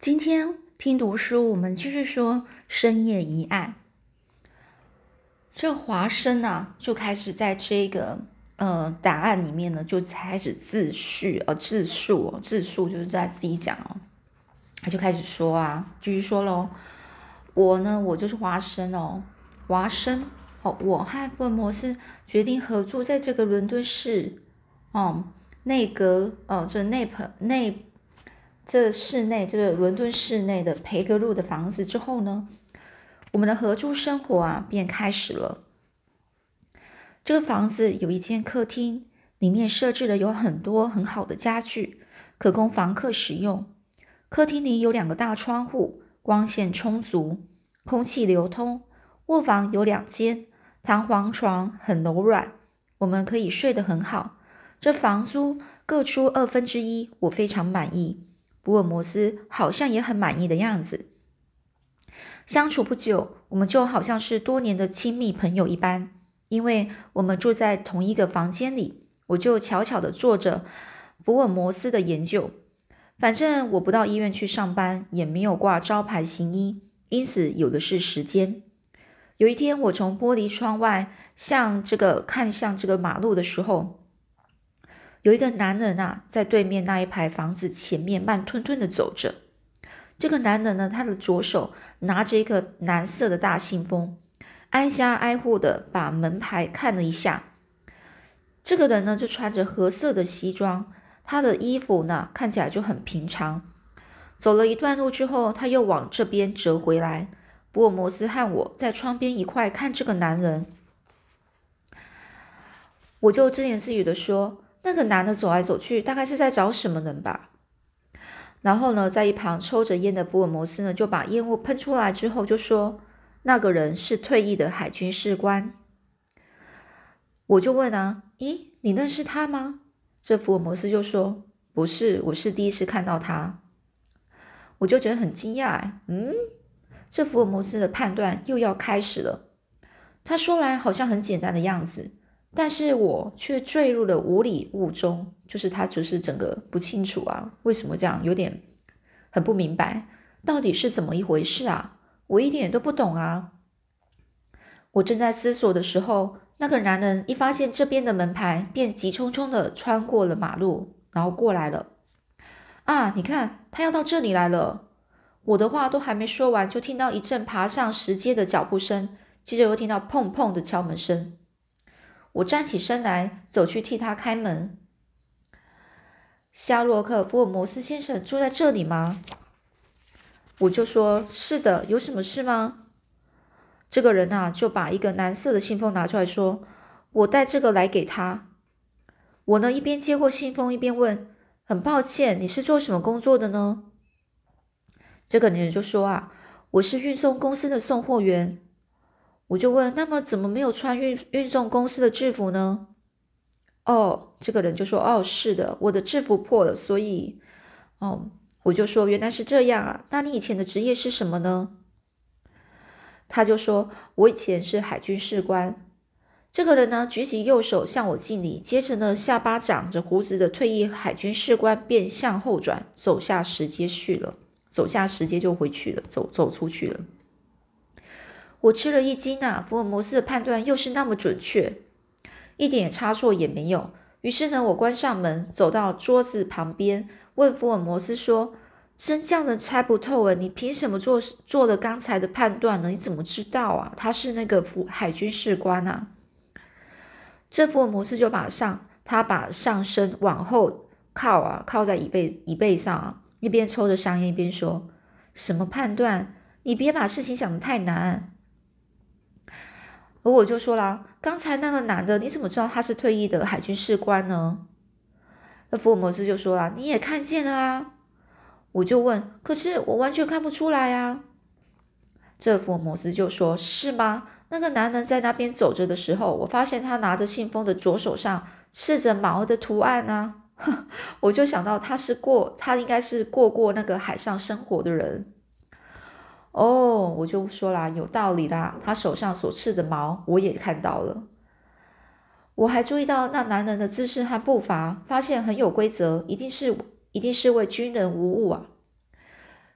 今天听读书，我们继续说深夜疑案。这华生啊，就开始在这个呃答案里面呢，就开始自叙呃自述哦，自述就是在自己讲哦。他就开始说啊，继续说喽。我呢，我就是华生哦，华生哦，我和福尔摩斯决定合作，在这个伦敦市哦内阁哦这内棚内。这室内，这个伦敦市内的培格路的房子之后呢，我们的合租生活啊便开始了。这个房子有一间客厅，里面设置了有很多很好的家具，可供房客使用。客厅里有两个大窗户，光线充足，空气流通。卧房有两间，弹簧床很柔软，我们可以睡得很好。这房租各出二分之一，我非常满意。福尔摩斯好像也很满意的样子。相处不久，我们就好像是多年的亲密朋友一般，因为我们住在同一个房间里，我就悄悄的做着福尔摩斯的研究。反正我不到医院去上班，也没有挂招牌行医，因此有的是时间。有一天，我从玻璃窗外向这个看向这个马路的时候。有一个男人啊，在对面那一排房子前面慢吞吞的走着。这个男人呢，他的左手拿着一个蓝色的大信封，挨家挨户的把门牌看了一下。这个人呢，就穿着褐色的西装，他的衣服呢看起来就很平常。走了一段路之后，他又往这边折回来。福尔摩斯和我在窗边一块看这个男人，我就自言自语的说。那个男的走来走去，大概是在找什么人吧。然后呢，在一旁抽着烟的福尔摩斯呢，就把烟雾喷出来之后，就说：“那个人是退役的海军士官。”我就问啊：“咦，你认识他吗？”这福尔摩斯就说：“不是，我是第一次看到他。”我就觉得很惊讶，嗯，这福尔摩斯的判断又要开始了。他说来好像很简单的样子。但是我却坠入了无里雾中，就是他就是整个不清楚啊，为什么这样，有点很不明白，到底是怎么一回事啊？我一点都不懂啊！我正在思索的时候，那个男人一发现这边的门牌，便急匆匆的穿过了马路，然后过来了。啊，你看，他要到这里来了！我的话都还没说完，就听到一阵爬上石阶的脚步声，接着又听到砰砰的敲门声。我站起身来，走去替他开门。夏洛克·福尔摩斯先生住在这里吗？我就说：“是的，有什么事吗？”这个人啊，就把一个蓝色的信封拿出来说：“我带这个来给他。”我呢，一边接过信封，一边问：“很抱歉，你是做什么工作的呢？”这个人就说：“啊，我是运送公司的送货员。”我就问，那么怎么没有穿运运送公司的制服呢？哦，这个人就说，哦，是的，我的制服破了，所以，哦，我就说原来是这样啊。那你以前的职业是什么呢？他就说，我以前是海军士官。这个人呢，举起右手向我敬礼，接着呢，下巴长着胡子的退役海军士官便向后转，走下石阶去了，走下石阶就回去了，走走出去了。我吃了一惊啊！福尔摩斯的判断又是那么准确，一点差错也没有。于是呢，我关上门，走到桌子旁边，问福尔摩斯说：“真叫人猜不透啊！你凭什么做做了刚才的判断呢？你怎么知道啊？他是那个福海军士官啊？”这福尔摩斯就把上他把上身往后靠啊，靠在椅背椅背上啊，一边抽着香烟一边说：“什么判断？你别把事情想得太难。”而我就说了，刚才那个男的，你怎么知道他是退役的海军士官呢？那福尔摩斯就说了，你也看见了啊。我就问，可是我完全看不出来呀。这福尔摩斯就说，是吗？那个男人在那边走着的时候，我发现他拿着信封的左手上刺着毛的图案啊。我就想到他是过，他应该是过过那个海上生活的人。哦，我就说啦，有道理啦。他手上所刺的毛，我也看到了。我还注意到那男人的姿势和步伐，发现很有规则，一定是一定是位军人无误啊。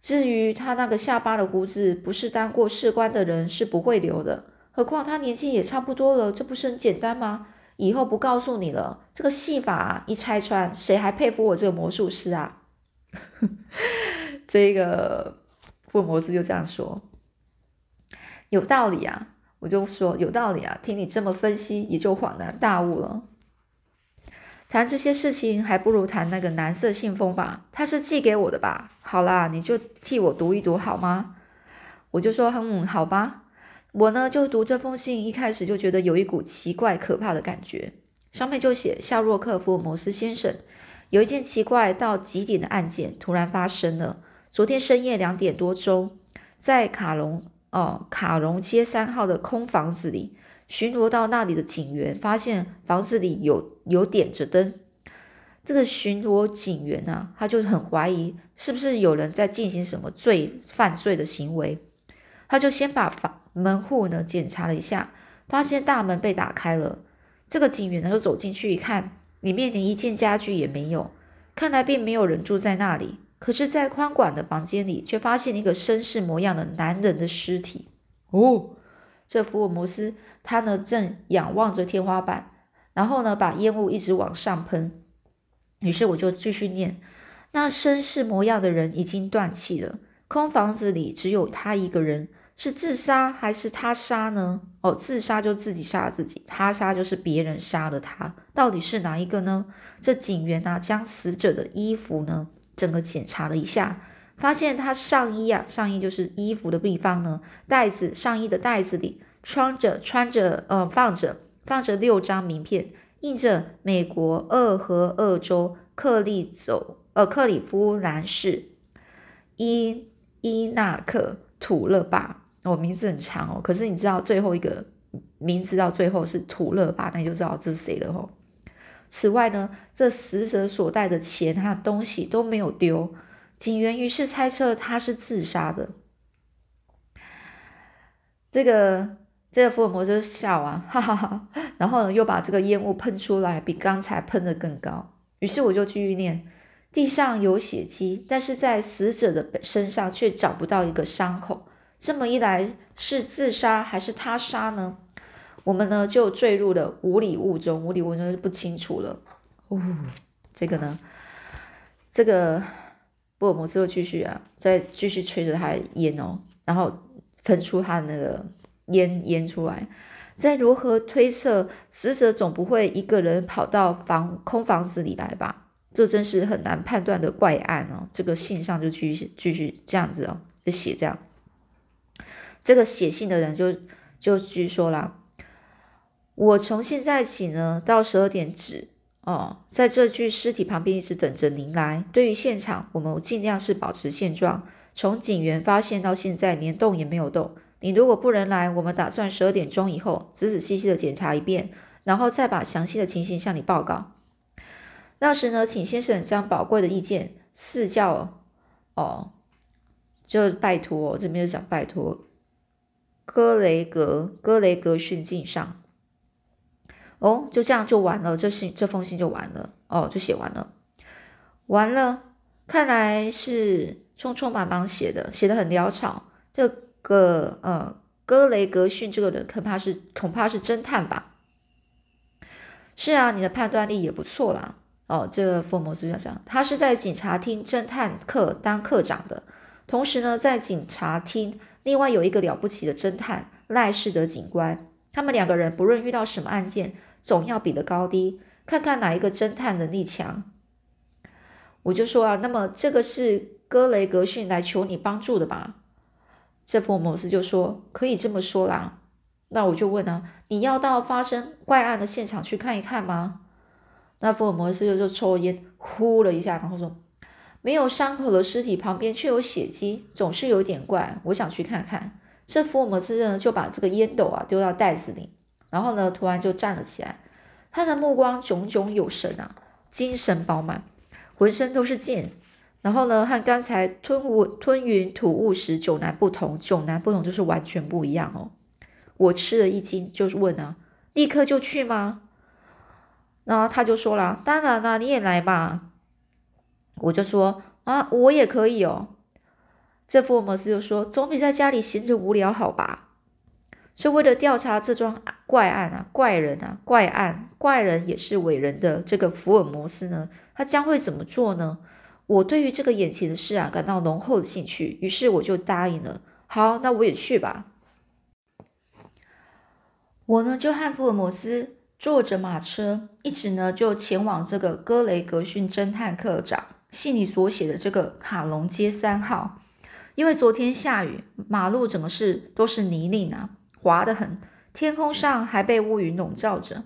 至于他那个下巴的胡子，不是当过士官的人是不会留的。何况他年纪也差不多了，这不是很简单吗？以后不告诉你了，这个戏法一拆穿，谁还佩服我这个魔术师啊？这个福尔摩斯就这样说，有道理啊。我就说有道理啊，听你这么分析，也就恍然大悟了。谈这些事情，还不如谈那个蓝色信封吧，他是寄给我的吧？好啦，你就替我读一读好吗？我就说，嗯，好吧。我呢就读这封信，一开始就觉得有一股奇怪可怕的感觉。上面就写夏洛克·福尔摩斯先生，有一件奇怪到极点的案件突然发生了。昨天深夜两点多钟，在卡隆。哦，卡隆街三号的空房子里，巡逻到那里的警员发现房子里有有点着灯。这个巡逻警员呢，他就很怀疑是不是有人在进行什么罪犯罪的行为，他就先把房门户呢检查了一下，发现大门被打开了。这个警员呢就走进去一看，里面连一件家具也没有，看来并没有人住在那里。可是，在宽广的房间里，却发现一个绅士模样的男人的尸体。哦，这福尔摩斯他呢正仰望着天花板，然后呢把烟雾一直往上喷。于是我就继续念：那绅士模样的人已经断气了。空房子里只有他一个人，是自杀还是他杀呢？哦，自杀就自己杀了自己，他杀就是别人杀了他。到底是哪一个呢？这警员啊，将死者的衣服呢？整个检查了一下，发现他上衣啊，上衣就是衣服的地方呢，袋子上衣的袋子里穿着穿着呃放着放着六张名片，印着美国俄和俄州克利走呃克里夫兰市伊伊纳克土勒巴，哦名字很长哦，可是你知道最后一个名字到最后是土勒巴，那你就知道这是谁了哦。此外呢，这死者所带的钱和东西都没有丢，警员于是猜测他是自杀的。这个这个福尔摩斯笑啊，哈哈哈，然后呢又把这个烟雾喷出来，比刚才喷的更高。于是我就继续念：地上有血迹，但是在死者的身上却找不到一个伤口。这么一来，是自杀还是他杀呢？我们呢就坠入了无里雾中，无里雾中就不清楚了。哦，这个呢，这个福尔摩斯又继续啊，再继续吹着他的烟哦，然后喷出他那个烟烟出来。再如何推测死者总不会一个人跑到房空房子里来吧？这真是很难判断的怪案哦。这个信上就继续继续这样子哦，就写这样。这个写信的人就就据说了。我从现在起呢，到十二点止哦，在这具尸体旁边一直等着您来。对于现场，我们尽量是保持现状。从警员发现到现在，连动也没有动。你如果不能来，我们打算十二点钟以后仔仔细细的检查一遍，然后再把详细的情形向你报告。那时呢，请先生将宝贵的意见赐教哦，就拜托这边就讲拜托哥雷格哥雷格逊敬上。哦，就这样就完了，这信这封信就完了，哦，就写完了，完了，看来是匆匆忙忙写的，写的很潦草。这个呃，格雷格逊这个人恐怕是恐怕是侦探吧？是啊，你的判断力也不错啦。哦，这个福尔摩斯先生，他是在警察厅侦探课当课长的，同时呢，在警察厅另外有一个了不起的侦探赖士德警官，他们两个人不论遇到什么案件。总要比的高低，看看哪一个侦探能力强。我就说啊，那么这个是格雷格逊来求你帮助的吧？这福尔摩斯就说可以这么说啦。那我就问啊，你要到发生怪案的现场去看一看吗？那福尔摩斯就就抽烟，呼了一下，然后说没有伤口的尸体旁边却有血迹，总是有点怪，我想去看看。这福尔摩斯呢就把这个烟斗啊丢到袋子里。然后呢，突然就站了起来，他的目光炯炯有神啊，精神饱满，浑身都是劲。然后呢，和刚才吞雾吞云吐雾时迥然不同，迥然不同就是完全不一样哦。我吃了一惊，就是问啊，立刻就去吗？然后他就说了，当然啦，你也来吧。我就说啊，我也可以哦。这福尔摩斯就说：“总比在家里闲着无聊好吧？”是为了调查这桩怪案啊，怪人啊，怪案，怪人也是伟人的这个福尔摩斯呢，他将会怎么做呢？我对于这个眼前的事啊，感到浓厚的兴趣，于是我就答应了。好，那我也去吧。我呢，就和福尔摩斯坐着马车，一直呢就前往这个格雷格逊侦探课长信里所写的这个卡隆街三号，因为昨天下雨，马路整个是都是泥泞啊。滑得很，天空上还被乌云笼罩着。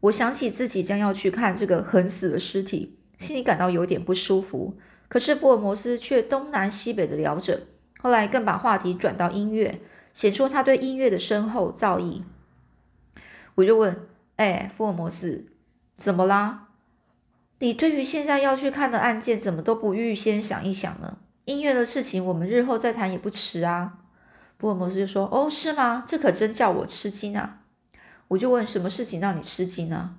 我想起自己将要去看这个横死的尸体，心里感到有点不舒服。可是福尔摩斯却东南西北的聊着，后来更把话题转到音乐，显出他对音乐的深厚造诣。我就问：“哎，福尔摩斯，怎么啦？你对于现在要去看的案件，怎么都不预先想一想呢？音乐的事情，我们日后再谈也不迟啊。”福尔摩斯就说：“哦，是吗？这可真叫我吃惊啊！”我就问：“什么事情让你吃惊呢？”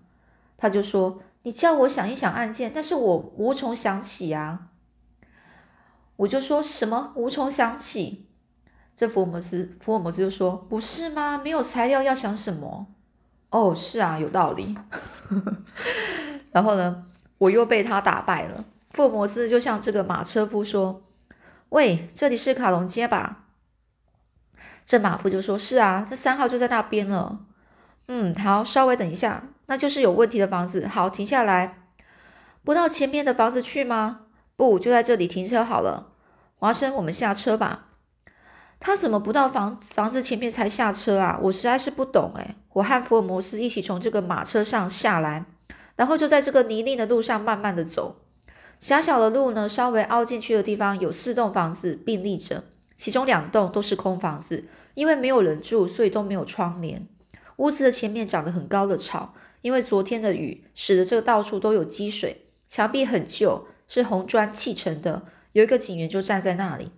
他就说：“你叫我想一想案件，但是我无从想起啊。”我就说什么无从想起？这福尔摩斯，福尔摩斯就说：“不是吗？没有材料要想什么？”哦，是啊，有道理。然后呢，我又被他打败了。福尔摩斯就向这个马车夫说：“喂，这里是卡隆街吧？”这马夫就说：“是啊，这三号就在那边了。”嗯，好，稍微等一下，那就是有问题的房子。好，停下来，不到前面的房子去吗？不，就在这里停车好了。华生，我们下车吧。他怎么不到房房子前面才下车啊？我实在是不懂诶。我和福尔摩斯一起从这个马车上下来，然后就在这个泥泞的路上慢慢的走。狭小的路呢，稍微凹进去的地方有四栋房子并立着。其中两栋都是空房子，因为没有人住，所以都没有窗帘。屋子的前面长得很高的草，因为昨天的雨使得这个到处都有积水。墙壁很旧，是红砖砌成的。有一个警员就站在那里。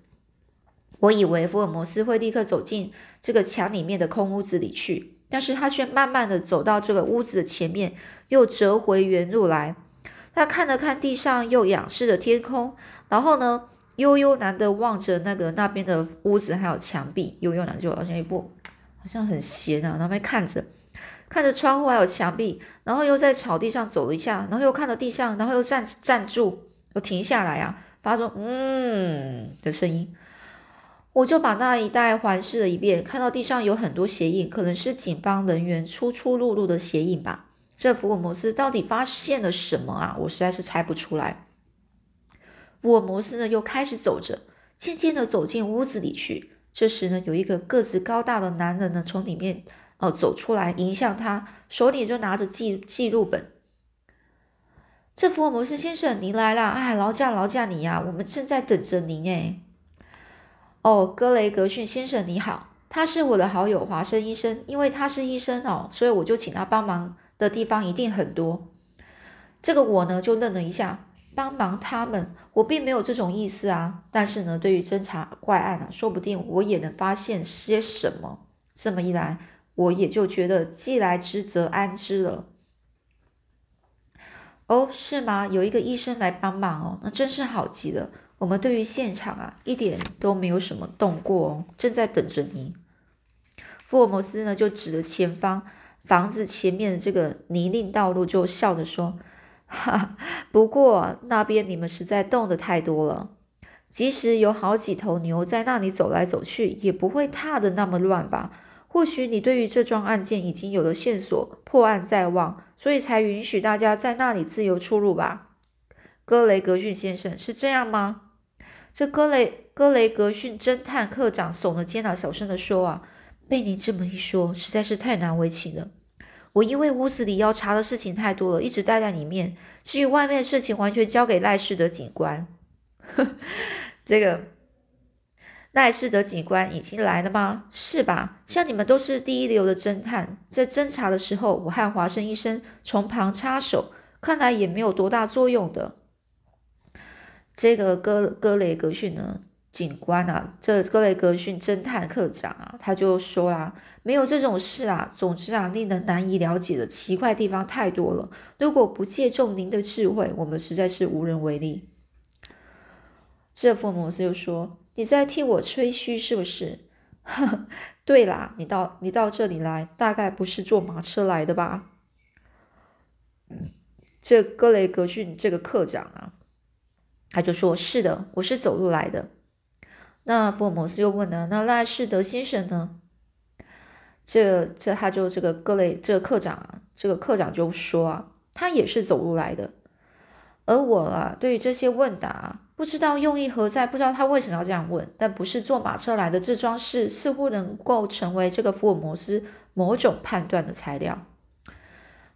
我以为福尔摩斯会立刻走进这个墙里面的空屋子里去，但是他却慢慢的走到这个屋子的前面，又折回原路来。他看了看地上，又仰视着天空，然后呢？悠悠然的望着那个那边的屋子，还有墙壁，悠悠然就好像一部，好像很闲啊，那边看着，看着窗户还有墙壁，然后又在草地上走了一下，然后又看着地上，然后又站站住，又停下来啊，发出嗯的声音。我就把那一带环视了一遍，看到地上有很多鞋印，可能是警方人员出出入入的鞋印吧。这福尔摩斯到底发现了什么啊？我实在是猜不出来。福尔摩斯呢，又开始走着，渐渐的走进屋子里去。这时呢，有一个个子高大的男人呢，从里面哦走出来，迎向他，手里就拿着记记录本。这福尔摩斯先生，您来了！哎，劳驾劳驾你呀，我们正在等着您哎。哦，格雷格逊先生你好，他是我的好友华生医生，因为他是医生哦，所以我就请他帮忙的地方一定很多。这个我呢，就愣了一下。帮忙他们，我并没有这种意思啊。但是呢，对于侦查怪案啊，说不定我也能发现些什么。这么一来，我也就觉得既来之则安之了。哦，是吗？有一个医生来帮忙哦，那真是好极了。我们对于现场啊，一点都没有什么动过哦，正在等着你。福尔摩斯呢，就指着前方房子前面的这个泥泞道路，就笑着说。哈，不过那边你们实在动的太多了，即使有好几头牛在那里走来走去，也不会踏的那么乱吧？或许你对于这桩案件已经有了线索，破案在望，所以才允许大家在那里自由出入吧？格雷格逊先生是这样吗？这格雷格雷格逊侦探课长耸了肩啊，小声的说：“啊，被您这么一说，实在是太难为情了。”我因为屋子里要查的事情太多了，一直待在里面。至于外面的事情，完全交给赖世德警官。这个赖世德警官已经来了吗？是吧？像你们都是第一流的侦探，在侦查的时候，我和华生医生从旁插手，看来也没有多大作用的。这个戈戈雷格逊呢？警官啊，这格雷格逊侦探课长啊，他就说啦，没有这种事啊。总之啊，令人难以了解的奇怪地方太多了。如果不借重您的智慧，我们实在是无人为力。这福尔摩斯又说，你在替我吹嘘是不是？对啦，你到你到这里来，大概不是坐马车来的吧？这格雷格逊这个课长啊，他就说：“是的，我是走路来的。”那福尔摩斯又问了：“那赖士德先生呢？”这这他就这个各类这个课长啊，这个课长就说啊，他也是走路来的。而我啊，对于这些问答，不知道用意何在，不知道他为什么要这样问。但不是坐马车来的这桩事，似乎能够成为这个福尔摩斯某种判断的材料。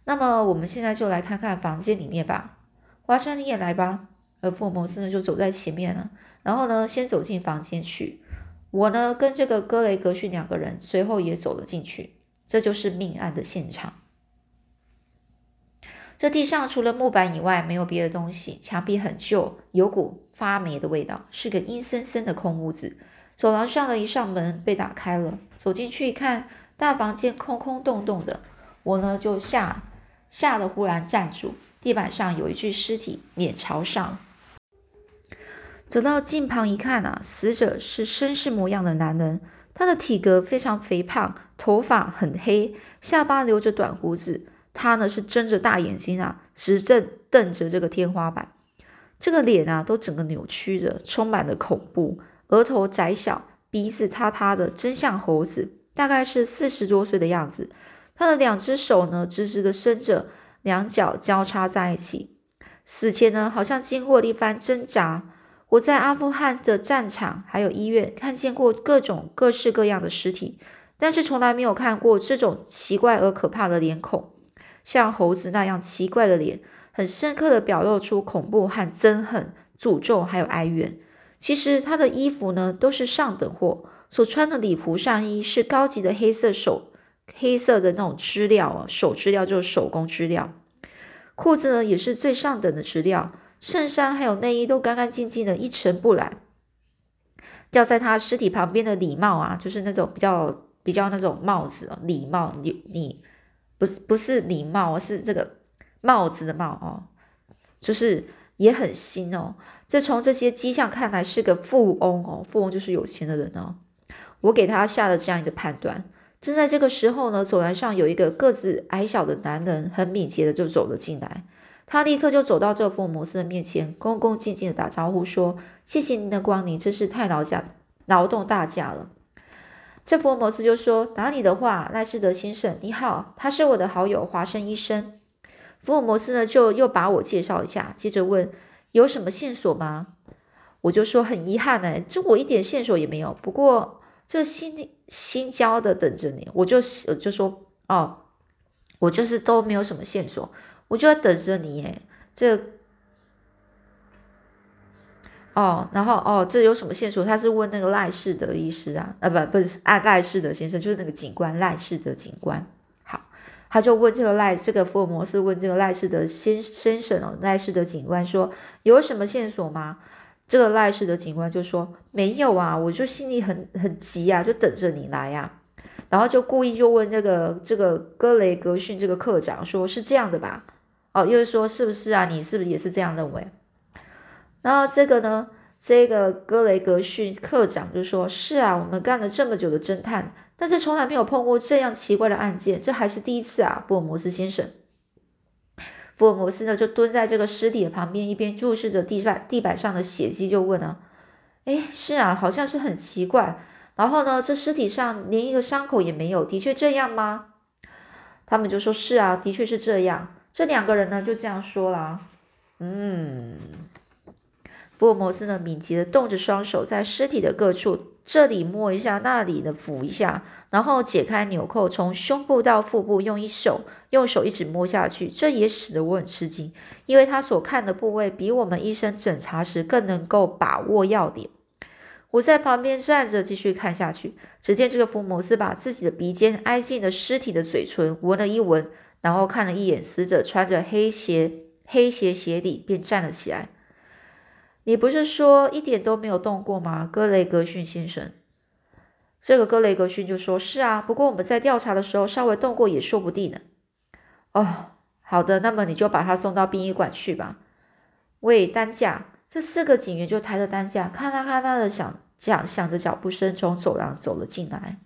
那么我们现在就来看看房间里面吧。华生，你也来吧。而福尔摩斯呢，就走在前面了。然后呢，先走进房间去。我呢，跟这个格雷格逊两个人随后也走了进去。这就是命案的现场。这地上除了木板以外，没有别的东西。墙壁很旧，有股发霉的味道，是个阴森森的空屋子。走廊上的一扇门被打开了，走进去一看，大房间空空洞洞的。我呢，就吓吓得忽然站住。地板上有一具尸体，脸朝上。走到近旁一看啊，死者是绅士模样的男人，他的体格非常肥胖，头发很黑，下巴留着短胡子。他呢是睁着大眼睛啊，直正瞪着这个天花板，这个脸啊都整个扭曲着，充满了恐怖。额头窄小，鼻子塌塌的，真像猴子，大概是四十多岁的样子。他的两只手呢直直的伸着，两脚交叉在一起。死前呢好像经过了一番挣扎。我在阿富汗的战场还有医院看见过各种各式各样的尸体，但是从来没有看过这种奇怪而可怕的脸孔，像猴子那样奇怪的脸，很深刻的表露出恐怖和憎恨、诅咒还有哀怨。其实他的衣服呢都是上等货，所穿的礼服上衣是高级的黑色手黑色的那种织料啊，手织料就是手工织料，裤子呢也是最上等的织料。衬衫还有内衣都干干净净的，一尘不染。掉在他尸体旁边的礼帽啊，就是那种比较比较那种帽子哦，礼帽。你你不是不是礼帽，是这个帽子的帽哦，就是也很新哦。这从这些迹象看来是个富翁哦，富翁就是有钱的人哦。我给他下了这样一个判断。正在这个时候呢，走廊上有一个个子矮小的男人，很敏捷的就走了进来。他立刻就走到这福尔摩斯的面前，恭恭敬敬的打招呼说：“谢谢您的光临，真是太劳驾劳动大驾了。”这福尔摩斯就说：“哪里的话，赖士德先生，你好，他是我的好友华生医生。”福尔摩斯呢就又把我介绍一下，接着问：“有什么线索吗？”我就说：“很遗憾呢，就我一点线索也没有。不过这新新交的等着你。”我就就说：“哦，我就是都没有什么线索。”我就在等着你耶，这哦，然后哦，这有什么线索？他是问那个赖氏的医师啊，啊不不是啊赖氏的先生，就是那个警官赖氏的警官。好，他就问这个赖这个福尔摩斯问这个赖氏的先先生哦，赖氏的警官说有什么线索吗？这个赖氏的警官就说没有啊，我就心里很很急啊，就等着你来呀。然后就故意就问这个这个格雷格逊这个课长说是这样的吧？哦，又说是不是啊？你是不是也是这样认为？然后这个呢，这个格雷格逊课长就说：“是啊，我们干了这么久的侦探，但是从来没有碰过这样奇怪的案件，这还是第一次啊，福尔摩斯先生。”福尔摩斯呢，就蹲在这个尸体的旁边，一边注视着地板地板上的血迹，就问啊：“哎，是啊，好像是很奇怪。然后呢，这尸体上连一个伤口也没有，的确这样吗？”他们就说：“是啊，的确是这样。”这两个人呢就这样说了，嗯，福尔摩斯呢敏捷的动着双手，在尸体的各处这里摸一下，那里的抚一下，然后解开纽扣，从胸部到腹部用一手用手一直摸下去，这也使得我很吃惊，因为他所看的部位比我们医生诊查时更能够把握要点。我在旁边站着继续看下去，只见这个福尔摩斯把自己的鼻尖挨近了尸体的嘴唇，闻了一闻。然后看了一眼死者穿着黑鞋黑鞋鞋底，便站了起来。你不是说一点都没有动过吗，格雷格逊先生？这个格雷格逊就说：“是啊，不过我们在调查的时候稍微动过也说不定呢。”哦，好的，那么你就把他送到殡仪馆去吧。喂，担架！这四个警员就抬着担架，咔啦咔啦的响这样响着脚步声从走廊走了进来。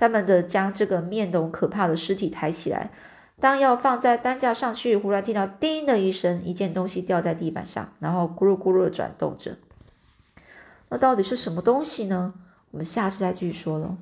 他们的将这个面容可怕的尸体抬起来，当要放在担架上去，忽然听到“叮”的一声，一件东西掉在地板上，然后咕噜咕噜的转动着。那到底是什么东西呢？我们下次再继续说了。